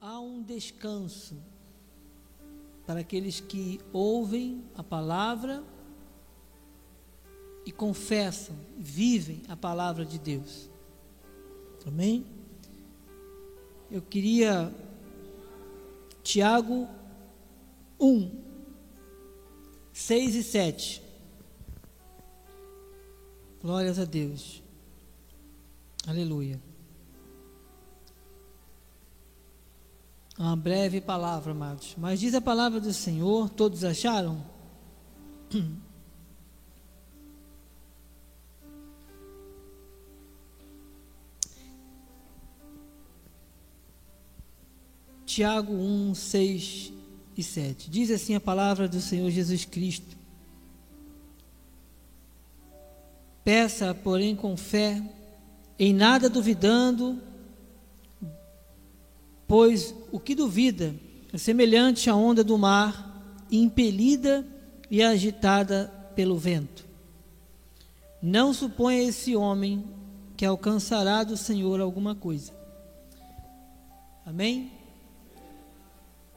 há um descanso para aqueles que ouvem a palavra e confessam, vivem a palavra de Deus. Amém? Eu queria Tiago 1, 6 e 7. Glórias a Deus. Aleluia. Uma breve palavra, amados. Mas diz a palavra do Senhor, todos acharam? Tiago 1, 6 e 7. Diz assim a palavra do Senhor Jesus Cristo. Peça, porém, com fé, em nada duvidando, pois o que duvida é semelhante à onda do mar, impelida e agitada pelo vento. Não suponha esse homem que alcançará do Senhor alguma coisa. Amém?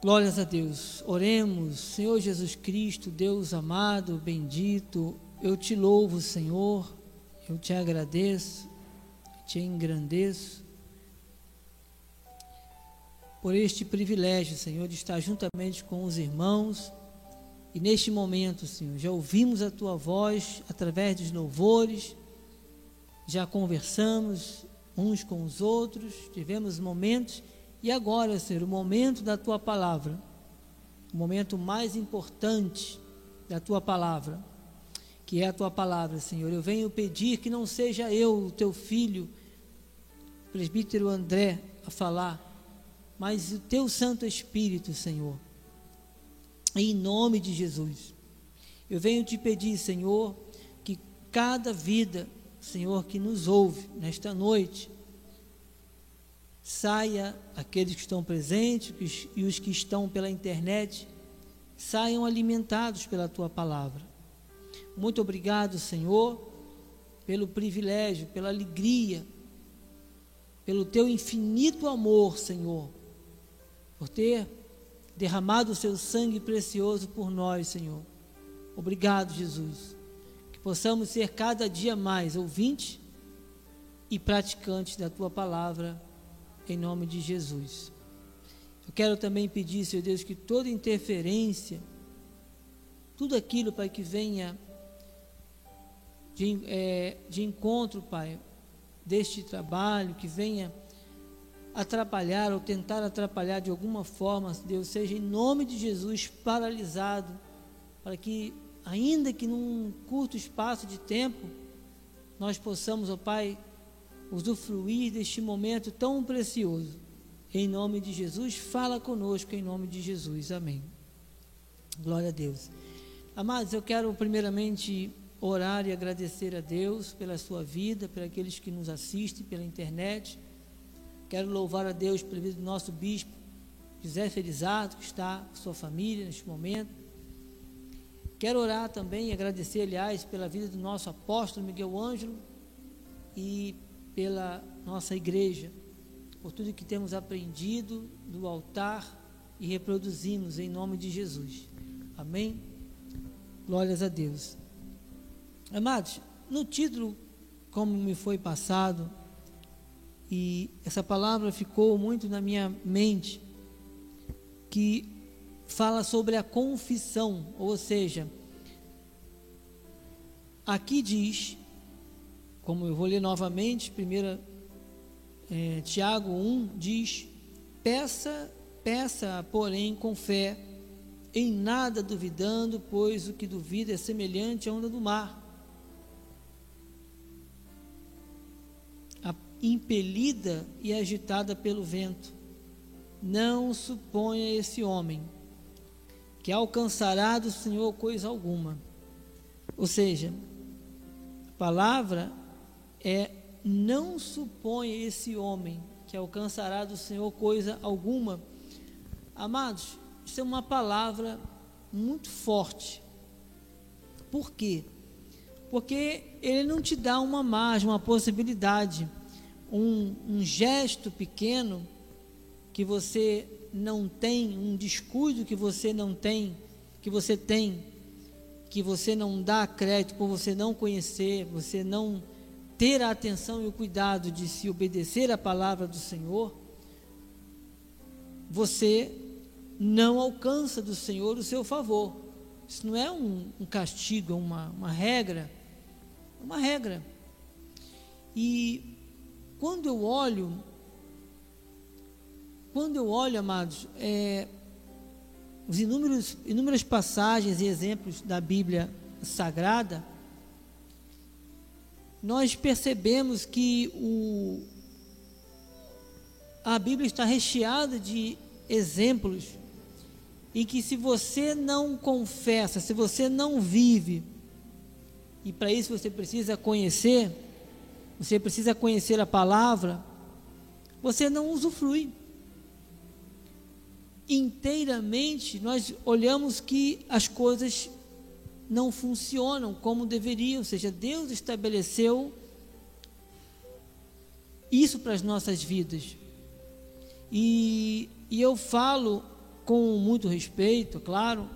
Glórias a Deus. Oremos, Senhor Jesus Cristo, Deus amado, bendito, eu te louvo, Senhor, eu te agradeço, te engrandeço por este privilégio, Senhor, de estar juntamente com os irmãos. E neste momento, Senhor, já ouvimos a tua voz através dos louvores, já conversamos uns com os outros, tivemos momentos, e agora, Senhor, o momento da tua palavra, o momento mais importante da tua palavra, que é a tua palavra, Senhor. Eu venho pedir que não seja eu, o teu filho, presbítero André, a falar, mas o teu Santo Espírito, Senhor, em nome de Jesus. Eu venho te pedir, Senhor, que cada vida, Senhor, que nos ouve nesta noite, saia, aqueles que estão presentes e os que estão pela internet, saiam alimentados pela tua palavra. Muito obrigado, Senhor, pelo privilégio, pela alegria, pelo teu infinito amor, Senhor por ter derramado o seu sangue precioso por nós, Senhor. Obrigado, Jesus. Que possamos ser cada dia mais ouvintes e praticantes da tua palavra, em nome de Jesus. Eu quero também pedir, Senhor Deus, que toda interferência, tudo aquilo, Pai, que venha de, é, de encontro, Pai, deste trabalho, que venha atrapalhar ou tentar atrapalhar de alguma forma, Deus, seja em nome de Jesus paralisado, para que, ainda que num curto espaço de tempo, nós possamos, ó Pai, usufruir deste momento tão precioso. Em nome de Jesus, fala conosco em nome de Jesus. Amém. Glória a Deus. Amados, eu quero primeiramente orar e agradecer a Deus pela sua vida, por aqueles que nos assistem pela internet Quero louvar a Deus pela vida do nosso bispo, José Felizardo, que está com sua família neste momento. Quero orar também e agradecer, aliás, pela vida do nosso apóstolo Miguel Ângelo e pela nossa igreja, por tudo que temos aprendido do altar e reproduzimos em nome de Jesus. Amém? Glórias a Deus. Amados, no título, como me foi passado, e essa palavra ficou muito na minha mente, que fala sobre a confissão, ou seja, aqui diz, como eu vou ler novamente, primeira é, Tiago 1 diz: peça, peça, porém, com fé, em nada duvidando, pois o que duvida é semelhante à onda do mar impelida e agitada pelo vento. Não suponha esse homem que alcançará do Senhor coisa alguma. Ou seja, a palavra é não suponha esse homem que alcançará do Senhor coisa alguma. Amados, isso é uma palavra muito forte. Por quê? Porque ele não te dá uma margem, uma possibilidade um, um gesto pequeno que você não tem, um descuido que você não tem, que você tem, que você não dá crédito por você não conhecer, você não ter a atenção e o cuidado de se obedecer à palavra do Senhor, você não alcança do Senhor o seu favor. Isso não é um, um castigo, é uma, uma regra. É uma regra. E quando eu olho, quando eu olho, amados, é, os inúmeros, inúmeras passagens e exemplos da Bíblia Sagrada, nós percebemos que o, a Bíblia está recheada de exemplos em que se você não confessa, se você não vive, e para isso você precisa conhecer, você precisa conhecer a palavra, você não usufrui. Inteiramente nós olhamos que as coisas não funcionam como deveriam, ou seja, Deus estabeleceu isso para as nossas vidas. E, e eu falo com muito respeito, claro.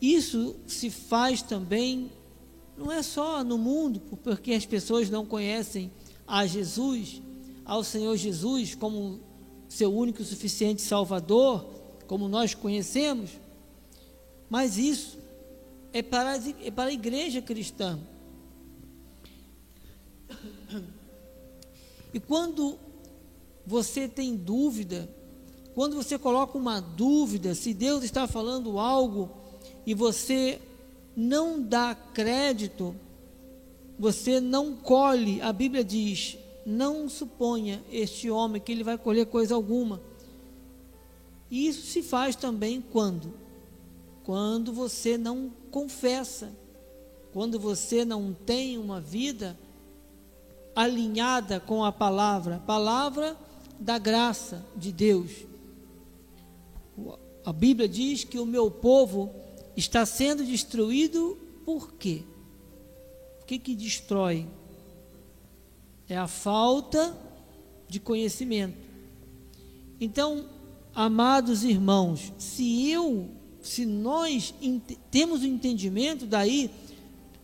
Isso se faz também, não é só no mundo, porque as pessoas não conhecem a Jesus, ao Senhor Jesus como seu único e suficiente Salvador, como nós conhecemos, mas isso é para, é para a igreja cristã. E quando você tem dúvida, quando você coloca uma dúvida se Deus está falando algo e você não dá crédito, você não colhe, a Bíblia diz: não suponha este homem que ele vai colher coisa alguma. E isso se faz também quando? Quando você não confessa, quando você não tem uma vida alinhada com a palavra, palavra da graça de Deus. A Bíblia diz que o meu povo está sendo destruído por quê? O que que destrói? É a falta de conhecimento. Então, amados irmãos, se eu, se nós temos o entendimento daí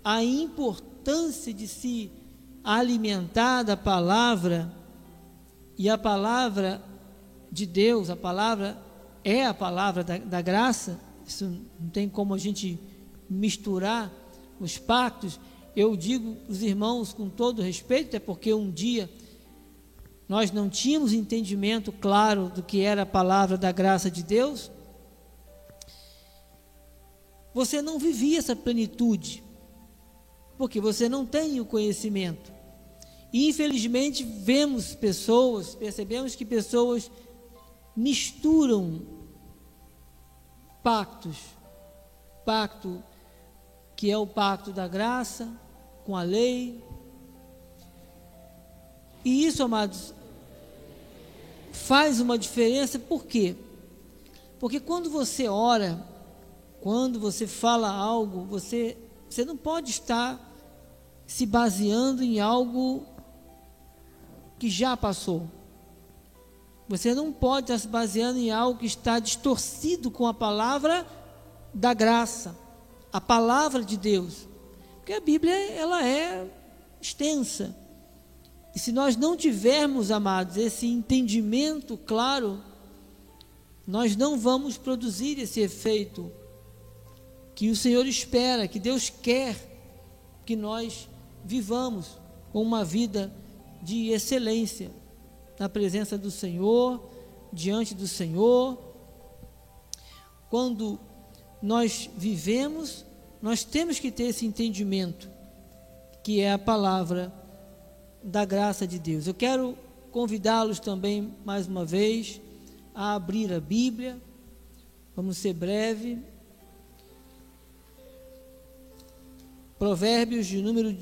a importância de se alimentar da palavra e a palavra de Deus, a palavra é a palavra da, da graça, isso não tem como a gente misturar os pactos. Eu digo os irmãos com todo respeito, é porque um dia nós não tínhamos entendimento claro do que era a palavra da graça de Deus. Você não vivia essa plenitude, porque você não tem o conhecimento. E infelizmente vemos pessoas, percebemos que pessoas misturam pactos. Pacto que é o pacto da graça com a lei. E isso, amados, faz uma diferença, por quê? Porque quando você ora, quando você fala algo, você, você não pode estar se baseando em algo que já passou. Você não pode estar se baseando em algo que está distorcido com a palavra da graça, a palavra de Deus. Porque a Bíblia ela é extensa. E se nós não tivermos, amados, esse entendimento claro, nós não vamos produzir esse efeito que o Senhor espera, que Deus quer que nós vivamos com uma vida de excelência na presença do Senhor, diante do Senhor. Quando nós vivemos, nós temos que ter esse entendimento, que é a palavra da graça de Deus. Eu quero convidá-los também, mais uma vez, a abrir a Bíblia. Vamos ser breve. Provérbios de número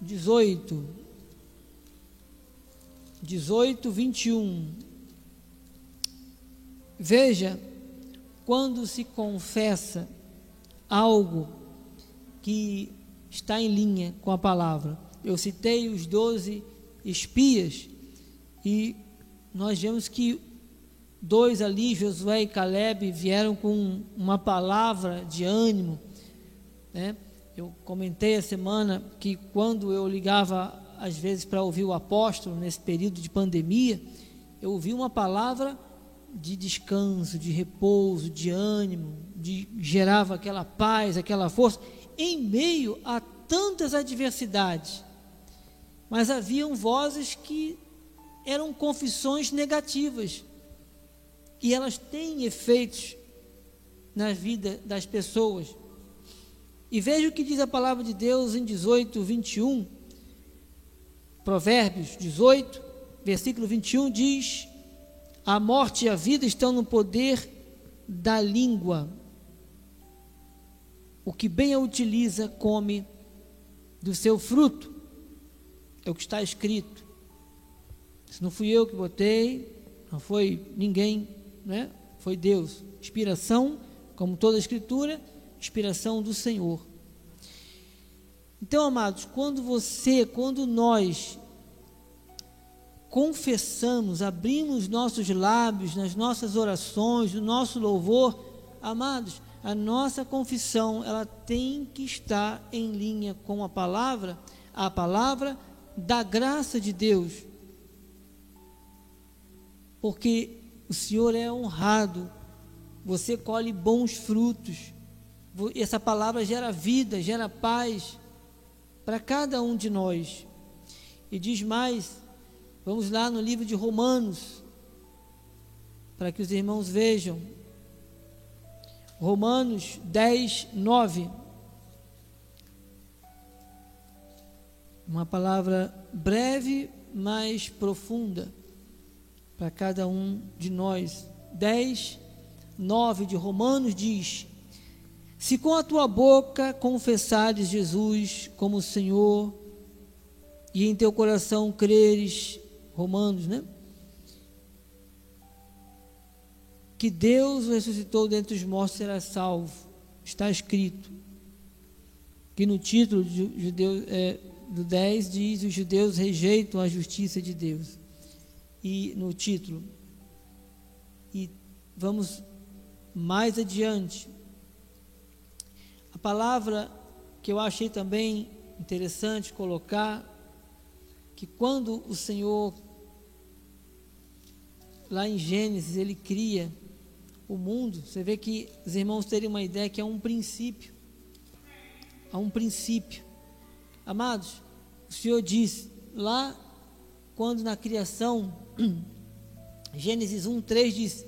18. 18, 21. Veja, quando se confessa algo que está em linha com a palavra. Eu citei os doze espias e nós vemos que dois ali, Josué e Caleb, vieram com uma palavra de ânimo. Né? Eu comentei a semana que quando eu ligava, às vezes, para ouvir o apóstolo, nesse período de pandemia, eu ouvi uma palavra de descanso, de repouso, de ânimo, de gerava aquela paz, aquela força, em meio a tantas adversidades. Mas haviam vozes que eram confissões negativas. E elas têm efeitos na vida das pessoas. E veja o que diz a palavra de Deus em 18, 21. Provérbios 18, versículo 21 diz: A morte e a vida estão no poder da língua. O que bem a utiliza, come do seu fruto. É o que está escrito. Se não fui eu que botei, não foi ninguém, né? Foi Deus. Inspiração, como toda a escritura, inspiração do Senhor. Então, amados, quando você, quando nós confessamos, abrimos nossos lábios nas nossas orações, no nosso louvor, amados, a nossa confissão, ela tem que estar em linha com a palavra, a palavra da graça de Deus porque o Senhor é honrado, você colhe bons frutos. Essa palavra gera vida, gera paz para cada um de nós. E diz mais, vamos lá no livro de Romanos, para que os irmãos vejam. Romanos 10, 9. Uma palavra breve, mas profunda para cada um de nós. 10, 9 de Romanos diz: Se com a tua boca confessares Jesus como Senhor, e em teu coração creres, Romanos, né? Que Deus o ressuscitou dentre os mortos, será salvo. Está escrito. Que no título de judeu, é, do 10 diz: Os judeus rejeitam a justiça de Deus e no título. E vamos mais adiante. Palavra que eu achei também interessante colocar que quando o Senhor lá em Gênesis ele cria o mundo, você vê que os irmãos terem uma ideia que é um princípio. Há um princípio. Amados, o Senhor diz lá quando na criação Gênesis 1, 3 diz: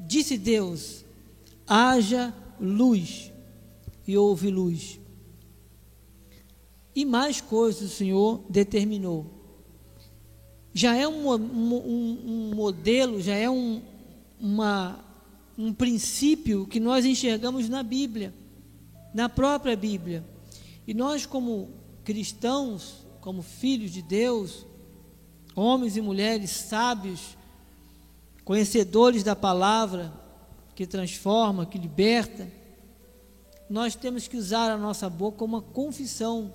Disse Deus: haja luz, e houve luz. E mais coisas o Senhor determinou. Já é um, um, um modelo, já é um, uma, um princípio que nós enxergamos na Bíblia, na própria Bíblia. E nós, como cristãos, como filhos de Deus, homens e mulheres sábios, conhecedores da palavra que transforma, que liberta, nós temos que usar a nossa boca como uma confissão,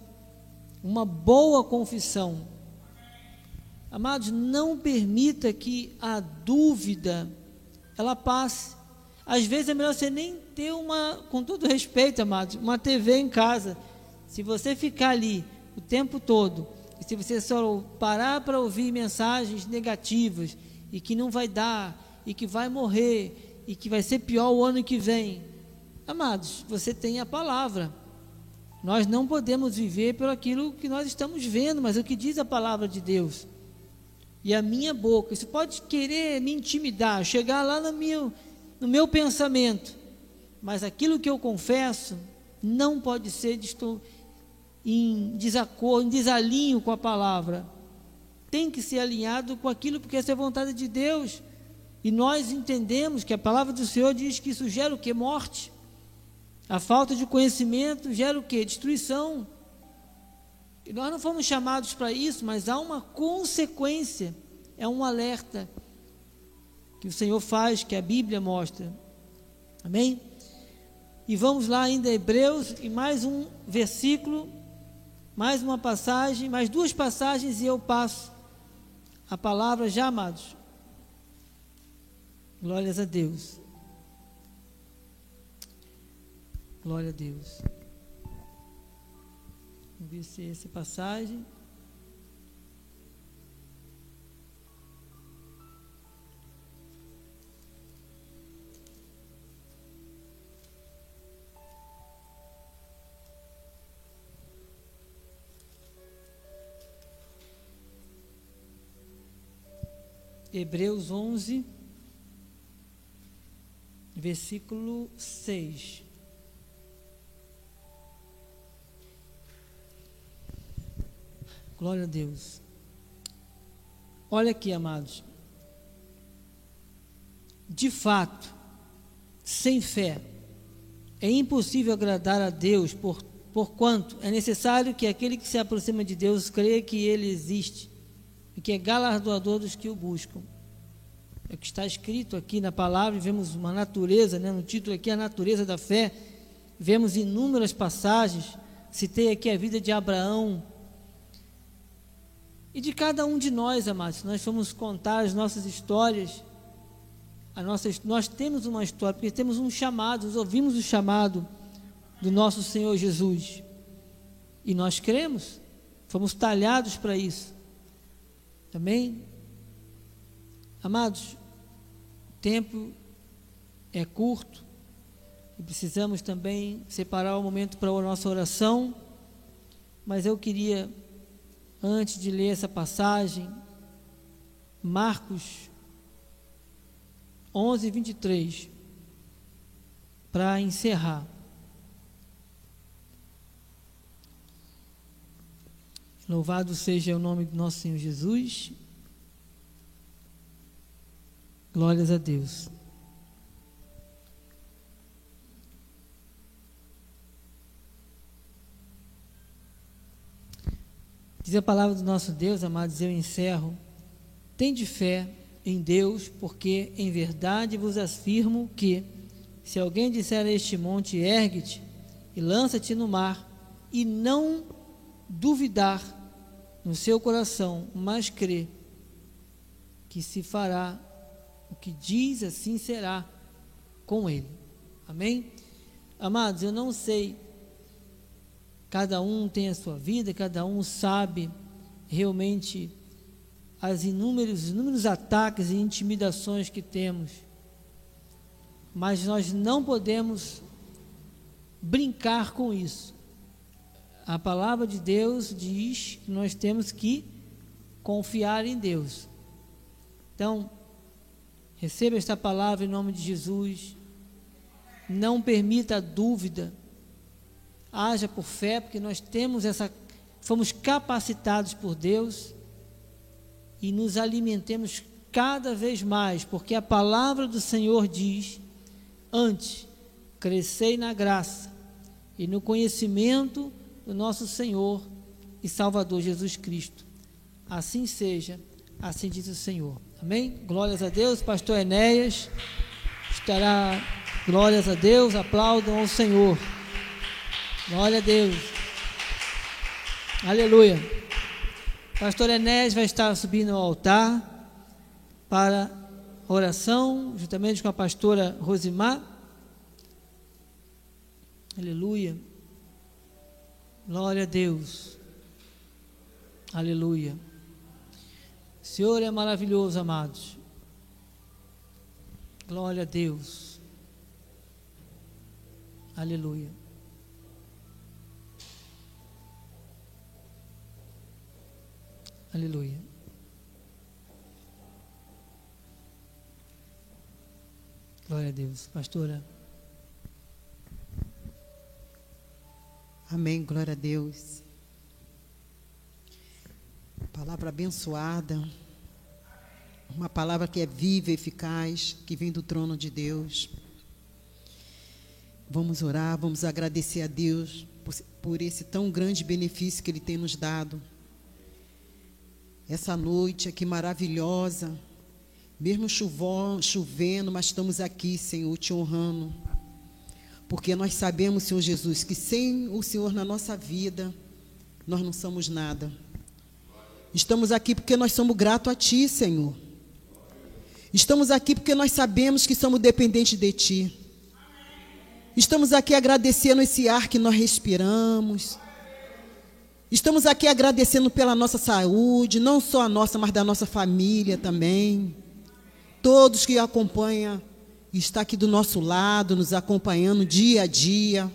uma boa confissão. Amados, não permita que a dúvida ela passe. Às vezes é melhor você nem ter uma, com todo respeito, amados, uma TV em casa. Se você ficar ali o tempo todo e se você só parar para ouvir mensagens negativas e que não vai dar, e que vai morrer, e que vai ser pior o ano que vem, amados, você tem a palavra. Nós não podemos viver por aquilo que nós estamos vendo, mas o que diz a palavra de Deus. E a minha boca, isso pode querer me intimidar, chegar lá no meu, no meu pensamento, mas aquilo que eu confesso não pode ser em desacordo, em desalinho com a palavra. Tem que ser alinhado com aquilo, porque essa é a vontade de Deus. E nós entendemos que a palavra do Senhor diz que isso gera o que? Morte. A falta de conhecimento gera o que? Destruição. E nós não fomos chamados para isso, mas há uma consequência, é um alerta que o Senhor faz, que a Bíblia mostra. Amém? E vamos lá ainda Hebreus, e mais um versículo mais uma passagem, mais duas passagens e eu passo a palavra já, amados, Glórias a Deus. Glória a Deus. Vamos ver se essa passagem. Hebreus 11, versículo 6. Glória a Deus. Olha aqui, amados. De fato, sem fé, é impossível agradar a Deus, por, porquanto é necessário que aquele que se aproxima de Deus creia que Ele existe e que é galardoador dos que o buscam. É o que está escrito aqui na palavra, e vemos uma natureza, né, no título aqui, a natureza da fé. Vemos inúmeras passagens, citei aqui a vida de Abraão. E de cada um de nós, amados, nós formos contar as nossas histórias, a nossa, nós temos uma história, porque temos um chamado, nós ouvimos o chamado do nosso Senhor Jesus. E nós cremos, fomos talhados para isso. Amém? Amados, o tempo é curto e precisamos também separar o momento para a nossa oração, mas eu queria, antes de ler essa passagem, Marcos 11, 23, para encerrar. Louvado seja o nome do nosso Senhor Jesus. Glórias a Deus. Diz a palavra do nosso Deus, amados, eu encerro. Tende fé em Deus, porque em verdade vos afirmo que, se alguém disser a este monte, ergue-te e lança-te no mar, e não duvidar no seu coração, mas crê que se fará o que diz, assim será com ele. Amém? Amados, eu não sei, cada um tem a sua vida, cada um sabe realmente as inúmeros, inúmeros ataques e intimidações que temos, mas nós não podemos brincar com isso a palavra de Deus diz que nós temos que confiar em Deus. Então, receba esta palavra em nome de Jesus. Não permita dúvida. Haja por fé, porque nós temos essa fomos capacitados por Deus e nos alimentemos cada vez mais, porque a palavra do Senhor diz: antes crescei na graça e no conhecimento do nosso Senhor e Salvador Jesus Cristo. Assim seja, assim diz o Senhor. Amém? Glórias a Deus, pastor Enéas estará, glórias a Deus, aplaudam ao Senhor. Glória a Deus. Aleluia. Pastor Enéas vai estar subindo ao altar para oração, juntamente com a pastora Rosimar. Aleluia. Glória a Deus. Aleluia. O Senhor é maravilhoso, amados. Glória a Deus. Aleluia. Aleluia. Glória a Deus. Pastora. Amém, glória a Deus. Palavra abençoada, uma palavra que é viva e eficaz, que vem do trono de Deus. Vamos orar, vamos agradecer a Deus por, por esse tão grande benefício que Ele tem nos dado. Essa noite aqui maravilhosa, mesmo chovendo, mas estamos aqui, Senhor, te honrando porque nós sabemos, Senhor Jesus, que sem o Senhor na nossa vida, nós não somos nada. Estamos aqui porque nós somos gratos a Ti, Senhor. Estamos aqui porque nós sabemos que somos dependentes de Ti. Estamos aqui agradecendo esse ar que nós respiramos. Estamos aqui agradecendo pela nossa saúde, não só a nossa, mas da nossa família também. Todos que acompanham, está aqui do nosso lado, nos acompanhando dia a dia.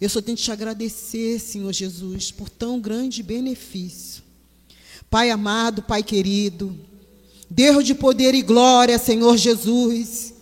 Eu só tenho que te agradecer, Senhor Jesus, por tão grande benefício. Pai amado, Pai querido, Deus de poder e glória, Senhor Jesus.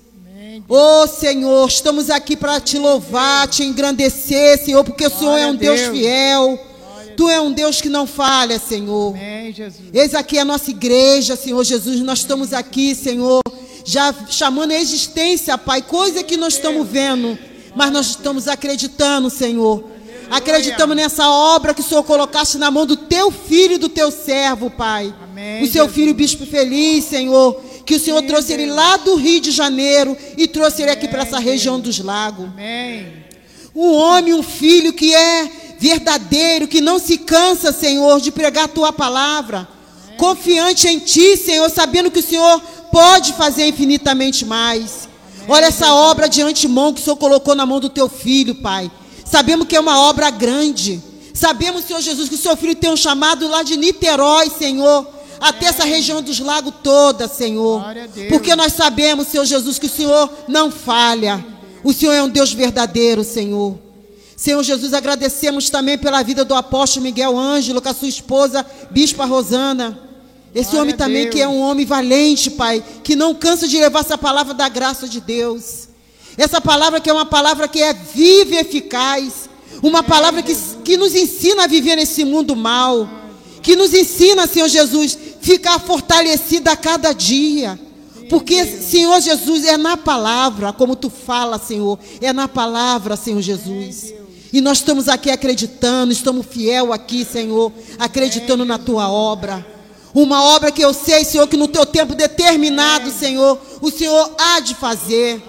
Ô oh, Senhor, estamos aqui para te louvar, te engrandecer, Senhor, porque o Senhor é um Deus, Deus fiel. Tu é um Deus que não falha, Senhor. Amém, Eis aqui a nossa igreja, Senhor Jesus. Nós estamos aqui, Senhor, já chamando a existência, Pai, coisa que nós estamos vendo, mas nós estamos acreditando, Senhor. Acreditamos nessa obra que o Senhor colocaste na mão do teu filho e do teu servo, Pai. Amém, o seu Jesus. filho, bispo feliz, Senhor. Que o Senhor trouxe ele lá do Rio de Janeiro e trouxe ele aqui para essa região dos lagos. Amém. Um homem, um filho que é verdadeiro, que não se cansa, Senhor, de pregar a tua palavra. Amém. Confiante em ti, Senhor, sabendo que o Senhor pode fazer infinitamente mais. Amém. Olha essa obra de antemão que o Senhor colocou na mão do teu filho, Pai. Sabemos que é uma obra grande. Sabemos, Senhor Jesus, que o seu filho tem um chamado lá de Niterói, Senhor até essa região dos lagos toda, Senhor. Porque nós sabemos, Senhor Jesus, que o Senhor não falha. O Senhor é um Deus verdadeiro, Senhor. Senhor Jesus, agradecemos também pela vida do apóstolo Miguel Ângelo, com a sua esposa, Bispa Rosana. Esse Glória homem também que é um homem valente, Pai, que não cansa de levar essa palavra da graça de Deus. Essa palavra que é uma palavra que é viva e eficaz. Uma palavra que, que nos ensina a viver nesse mundo mal. Que nos ensina, Senhor Jesus, ficar fortalecida a cada dia. Porque, Senhor Jesus, é na palavra, como tu fala, Senhor, é na palavra, Senhor Jesus. E nós estamos aqui acreditando, estamos fiel aqui, Senhor, acreditando na tua obra. Uma obra que eu sei, Senhor, que no teu tempo determinado, Senhor, o Senhor há de fazer.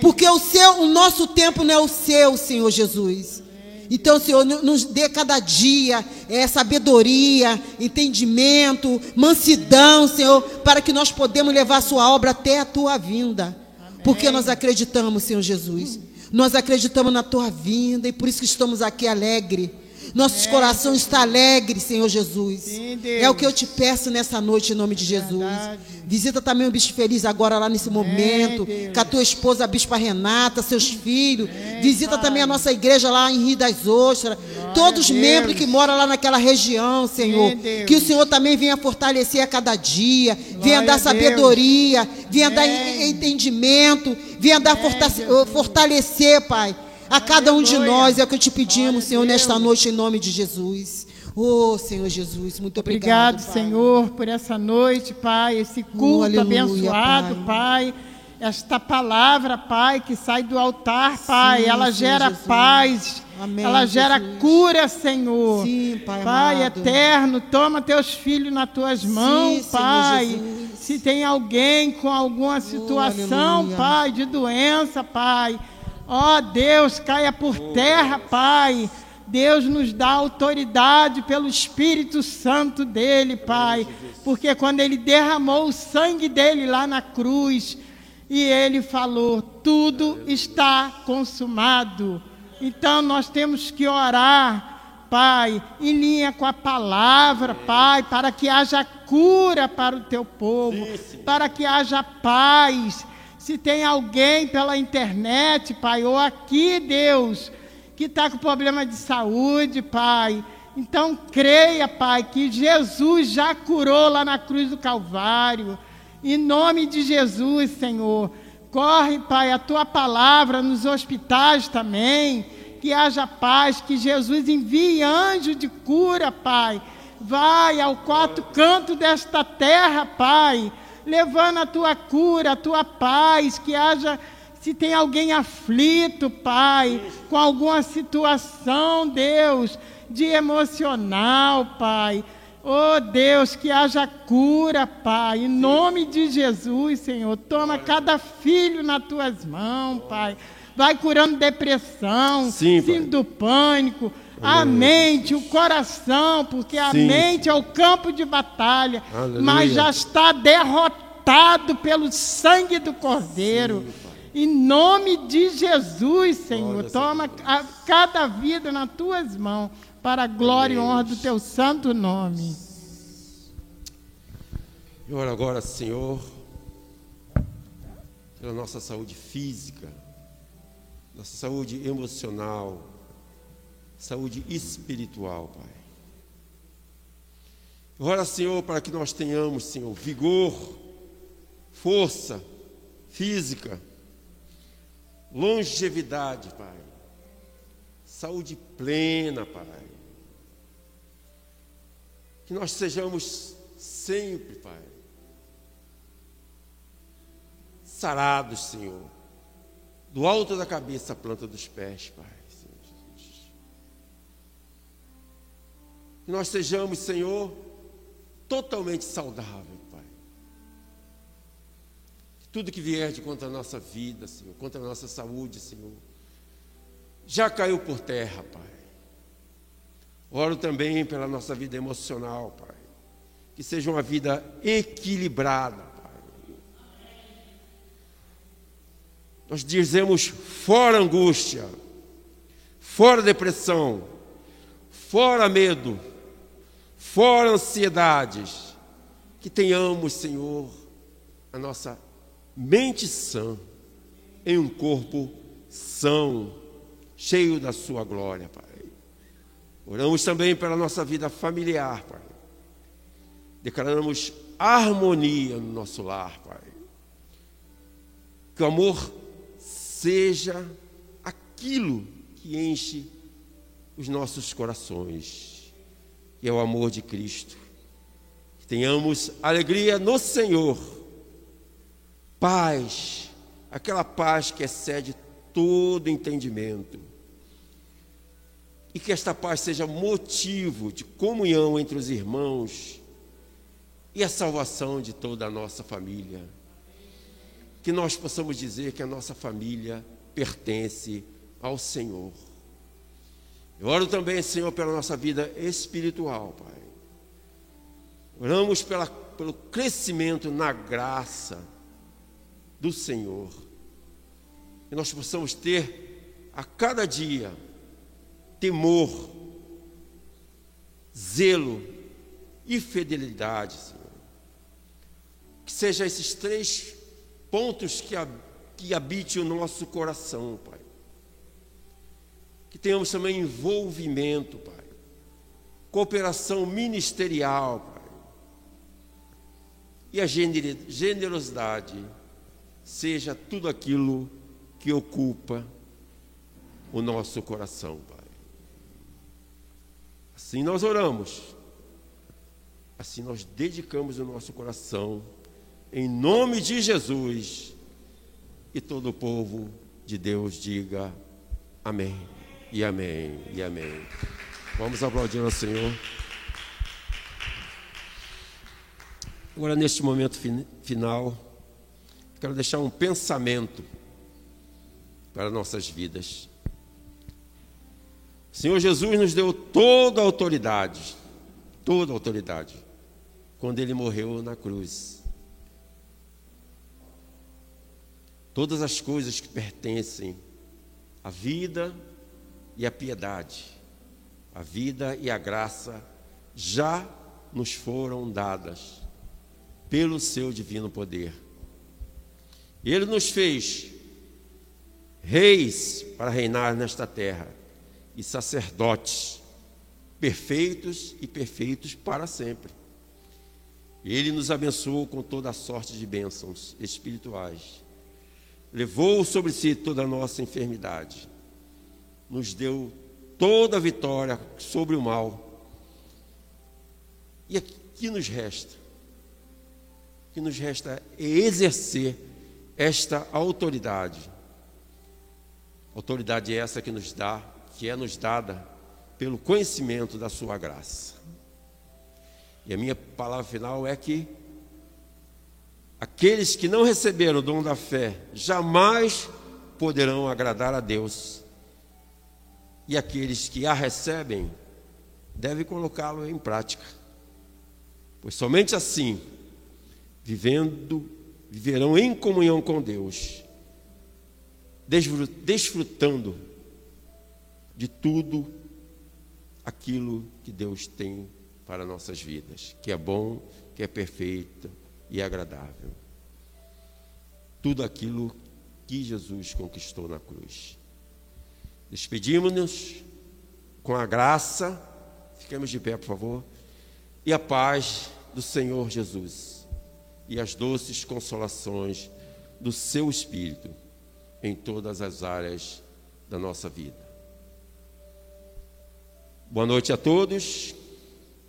Porque o seu, o nosso tempo não é o seu, Senhor Jesus. Então, Senhor, nos dê cada dia é, sabedoria, entendimento, mansidão, Senhor, para que nós podemos levar a Sua obra até a Tua vinda. Porque nós acreditamos, Senhor Jesus. Nós acreditamos na Tua vinda e por isso que estamos aqui alegres nossos é. corações estão alegres, Senhor Jesus. Sim, é o que eu te peço nessa noite, em nome de Jesus. Verdade. Visita também o Bispo Feliz agora lá nesse momento. É, com a tua esposa, a Bispa Renata, seus filhos. É, Visita pai. também a nossa igreja lá em Rio das Ostras. Glória Todos os membros que moram lá naquela região, Senhor. que o Senhor também venha fortalecer a cada dia. Glória venha dar sabedoria. Venha dar entendimento. Venha dar fortalecer, Pai a cada um de nós. É o que eu te pedimos, Senhor, nesta noite, em nome de Jesus. Oh, Senhor Jesus, muito obrigado. Obrigado, Senhor, por essa noite, Pai, esse culto oh, aleluia, abençoado, pai. pai. Esta palavra, Pai, que sai do altar, Pai, Sim, ela gera Jesus. paz, Amém, ela gera Jesus. cura, Senhor. Sim, Pai, pai eterno, toma teus filhos nas tuas mãos, Sim, Pai. Se tem alguém com alguma oh, situação, oh, Pai, de doença, Pai Ó oh, Deus, caia por terra, Pai. Deus nos dá autoridade pelo Espírito Santo dele, Pai. Porque quando ele derramou o sangue dele lá na cruz, e ele falou: tudo está consumado. Então nós temos que orar, Pai, em linha com a palavra, Pai, para que haja cura para o teu povo, para que haja paz se tem alguém pela internet, Pai, ou aqui, Deus, que está com problema de saúde, Pai. Então creia, Pai, que Jesus já curou lá na cruz do Calvário. Em nome de Jesus, Senhor. Corre, Pai, a tua palavra nos hospitais também. Que haja paz, que Jesus envie anjo de cura, Pai. Vai ao quarto canto desta terra, Pai levando a tua cura, a tua paz, que haja, se tem alguém aflito, Pai, com alguma situação, Deus, de emocional, Pai. Oh Deus, que haja cura, Pai, em nome de Jesus, Senhor. Toma cada filho nas tuas mãos, Pai. Vai curando depressão, Sim, do pânico, a mente, o coração, porque a Sim. mente é o campo de batalha, Aleluia. mas já está derrotado pelo sangue do Cordeiro. Sim, em nome de Jesus, Senhor, toma a, cada vida nas tuas mãos, para a glória Amém. e honra do teu santo nome. Eu oro agora, Senhor, pela nossa saúde física, nossa saúde emocional, saúde espiritual, Pai. Ora, Senhor, para que nós tenhamos, Senhor, vigor, força física, longevidade, Pai. Saúde plena, Pai. Que nós sejamos sempre, Pai, sarados, Senhor, do alto da cabeça à planta dos pés, Pai. Que nós sejamos, Senhor, totalmente saudável, Pai. Que tudo que vier de contra a nossa vida, Senhor, contra a nossa saúde, Senhor, já caiu por terra, Pai. Oro também pela nossa vida emocional, Pai. Que seja uma vida equilibrada, Pai. Nós dizemos fora angústia, fora depressão, fora medo fora ansiedades, que tenhamos, Senhor, a nossa mente sã, em um corpo são, cheio da Sua glória, Pai. Oramos também pela nossa vida familiar, Pai. Declaramos harmonia no nosso lar, Pai. Que o amor seja aquilo que enche os nossos corações que é o amor de Cristo. Que tenhamos alegria no Senhor, paz, aquela paz que excede todo entendimento. E que esta paz seja motivo de comunhão entre os irmãos e a salvação de toda a nossa família. Que nós possamos dizer que a nossa família pertence ao Senhor. Eu oro também, Senhor, pela nossa vida espiritual, Pai. Oramos pela, pelo crescimento na graça do Senhor. Que nós possamos ter a cada dia temor, zelo e fidelidade, Senhor. Que sejam esses três pontos que, que habite o nosso coração, Pai que tenhamos também envolvimento, Pai. Cooperação ministerial, Pai. E a generosidade seja tudo aquilo que ocupa o nosso coração, Pai. Assim nós oramos. Assim nós dedicamos o nosso coração em nome de Jesus. E todo o povo de Deus diga amém e amém, e amém. Vamos aplaudir ao Senhor. Agora, neste momento final, quero deixar um pensamento para nossas vidas. O Senhor Jesus nos deu toda a autoridade, toda a autoridade, quando Ele morreu na cruz. Todas as coisas que pertencem à vida, e a piedade, a vida e a graça já nos foram dadas pelo seu divino poder. Ele nos fez reis para reinar nesta terra e sacerdotes perfeitos e perfeitos para sempre. Ele nos abençoou com toda a sorte de bênçãos espirituais. Levou sobre si toda a nossa enfermidade nos deu toda a vitória sobre o mal. E aqui que nos resta? O que nos resta é exercer esta autoridade. Autoridade essa que nos dá, que é nos dada pelo conhecimento da sua graça. E a minha palavra final é que aqueles que não receberam o dom da fé jamais poderão agradar a Deus e aqueles que a recebem devem colocá-lo em prática. Pois somente assim, vivendo viverão em comunhão com Deus, desfrutando de tudo aquilo que Deus tem para nossas vidas, que é bom, que é perfeito e agradável. Tudo aquilo que Jesus conquistou na cruz. Despedimos-nos com a graça, fiquemos de pé, por favor, e a paz do Senhor Jesus e as doces consolações do seu Espírito em todas as áreas da nossa vida. Boa noite a todos.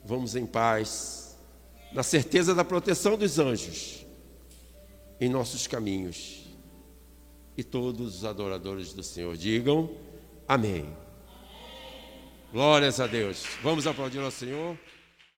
Vamos em paz, na certeza da proteção dos anjos em nossos caminhos. E todos os adoradores do Senhor digam amém. Glórias a Deus. Vamos aplaudir ao Senhor.